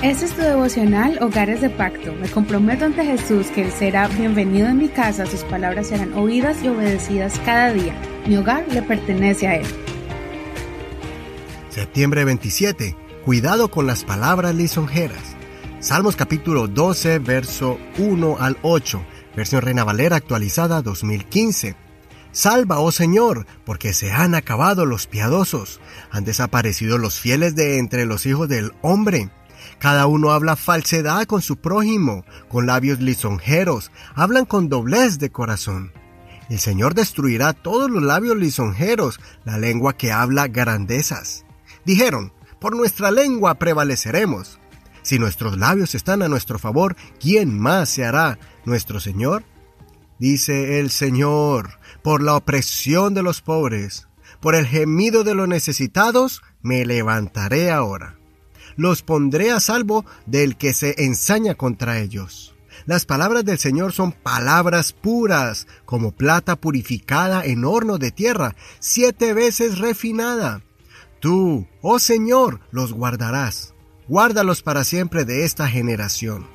Este es tu devocional Hogares de Pacto. Me comprometo ante Jesús que Él será bienvenido en mi casa, sus palabras serán oídas y obedecidas cada día. Mi hogar le pertenece a Él. Septiembre 27. Cuidado con las palabras lisonjeras. Salmos capítulo 12, verso 1 al 8. Versión Reina Valera actualizada 2015. Salva, oh Señor, porque se han acabado los piadosos, han desaparecido los fieles de entre los hijos del hombre. Cada uno habla falsedad con su prójimo, con labios lisonjeros, hablan con doblez de corazón. El Señor destruirá todos los labios lisonjeros, la lengua que habla grandezas. Dijeron, por nuestra lengua prevaleceremos. Si nuestros labios están a nuestro favor, ¿quién más se hará nuestro Señor? Dice el Señor, por la opresión de los pobres, por el gemido de los necesitados, me levantaré ahora. Los pondré a salvo del que se ensaña contra ellos. Las palabras del Señor son palabras puras, como plata purificada en horno de tierra, siete veces refinada. Tú, oh Señor, los guardarás. Guárdalos para siempre de esta generación.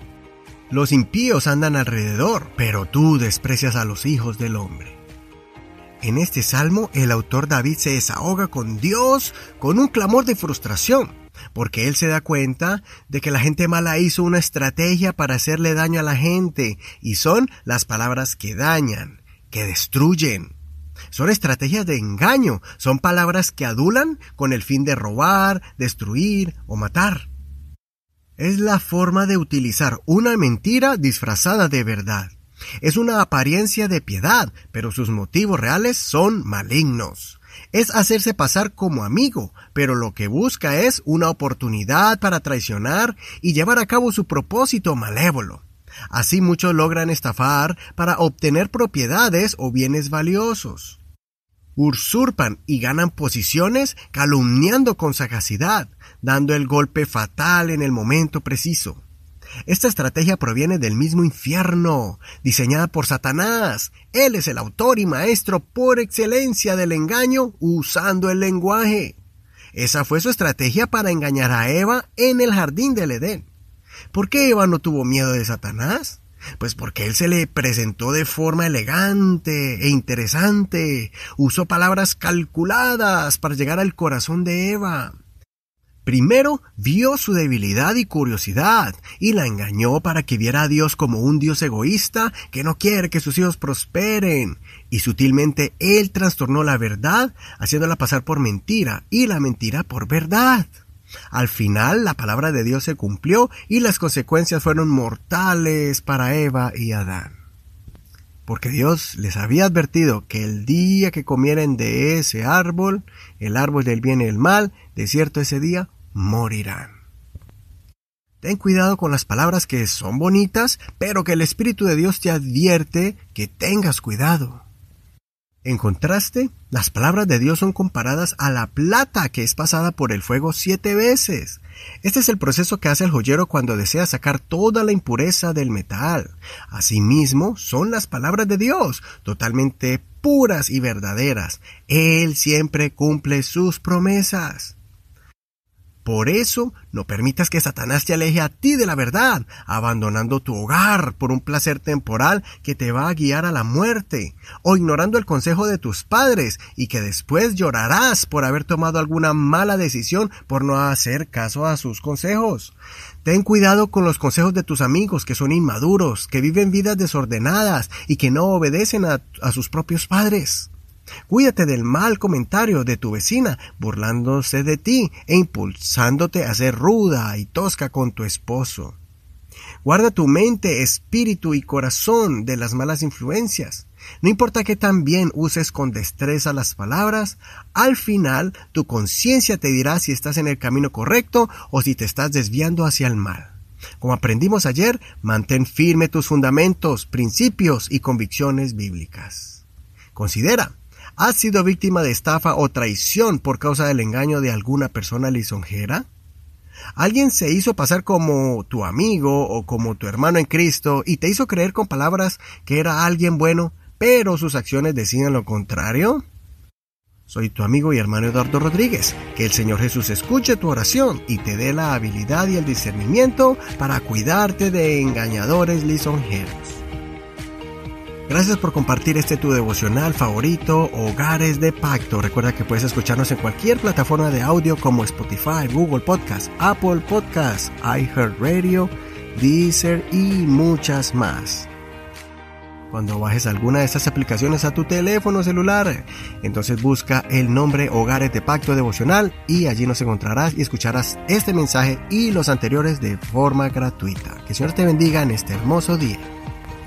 Los impíos andan alrededor, pero tú desprecias a los hijos del hombre. En este salmo, el autor David se desahoga con Dios con un clamor de frustración, porque él se da cuenta de que la gente mala hizo una estrategia para hacerle daño a la gente, y son las palabras que dañan, que destruyen. Son estrategias de engaño, son palabras que adulan con el fin de robar, destruir o matar. Es la forma de utilizar una mentira disfrazada de verdad. Es una apariencia de piedad, pero sus motivos reales son malignos. Es hacerse pasar como amigo, pero lo que busca es una oportunidad para traicionar y llevar a cabo su propósito malévolo. Así muchos logran estafar para obtener propiedades o bienes valiosos. Usurpan y ganan posiciones calumniando con sagacidad, dando el golpe fatal en el momento preciso. Esta estrategia proviene del mismo infierno, diseñada por Satanás. Él es el autor y maestro por excelencia del engaño usando el lenguaje. Esa fue su estrategia para engañar a Eva en el jardín del Edén. ¿Por qué Eva no tuvo miedo de Satanás? Pues porque él se le presentó de forma elegante e interesante. Usó palabras calculadas para llegar al corazón de Eva. Primero vio su debilidad y curiosidad y la engañó para que viera a Dios como un Dios egoísta que no quiere que sus hijos prosperen. Y sutilmente él trastornó la verdad haciéndola pasar por mentira y la mentira por verdad. Al final la palabra de Dios se cumplió y las consecuencias fueron mortales para Eva y Adán. Porque Dios les había advertido que el día que comieren de ese árbol, el árbol del bien y el mal, de cierto ese día morirán. Ten cuidado con las palabras que son bonitas, pero que el Espíritu de Dios te advierte que tengas cuidado. En contraste, las palabras de Dios son comparadas a la plata que es pasada por el fuego siete veces. Este es el proceso que hace el joyero cuando desea sacar toda la impureza del metal. Asimismo, son las palabras de Dios, totalmente puras y verdaderas. Él siempre cumple sus promesas. Por eso, no permitas que Satanás te aleje a ti de la verdad, abandonando tu hogar por un placer temporal que te va a guiar a la muerte, o ignorando el consejo de tus padres y que después llorarás por haber tomado alguna mala decisión por no hacer caso a sus consejos. Ten cuidado con los consejos de tus amigos que son inmaduros, que viven vidas desordenadas y que no obedecen a, a sus propios padres. Cuídate del mal comentario de tu vecina, burlándose de ti e impulsándote a ser ruda y tosca con tu esposo. Guarda tu mente, espíritu y corazón de las malas influencias. No importa que también uses con destreza las palabras, al final tu conciencia te dirá si estás en el camino correcto o si te estás desviando hacia el mal. Como aprendimos ayer, mantén firme tus fundamentos, principios y convicciones bíblicas. Considera, ¿Has sido víctima de estafa o traición por causa del engaño de alguna persona lisonjera? ¿Alguien se hizo pasar como tu amigo o como tu hermano en Cristo y te hizo creer con palabras que era alguien bueno, pero sus acciones decían lo contrario? Soy tu amigo y hermano Eduardo Rodríguez. Que el Señor Jesús escuche tu oración y te dé la habilidad y el discernimiento para cuidarte de engañadores lisonjeros. Gracias por compartir este tu devocional favorito, Hogares de Pacto. Recuerda que puedes escucharnos en cualquier plataforma de audio como Spotify, Google Podcast, Apple Podcast, iHeartRadio, Deezer y muchas más cuando bajes alguna de estas aplicaciones a tu teléfono celular. Entonces busca el nombre Hogares de Pacto Devocional y allí nos encontrarás y escucharás este mensaje y los anteriores de forma gratuita. Que el Señor te bendiga en este hermoso día.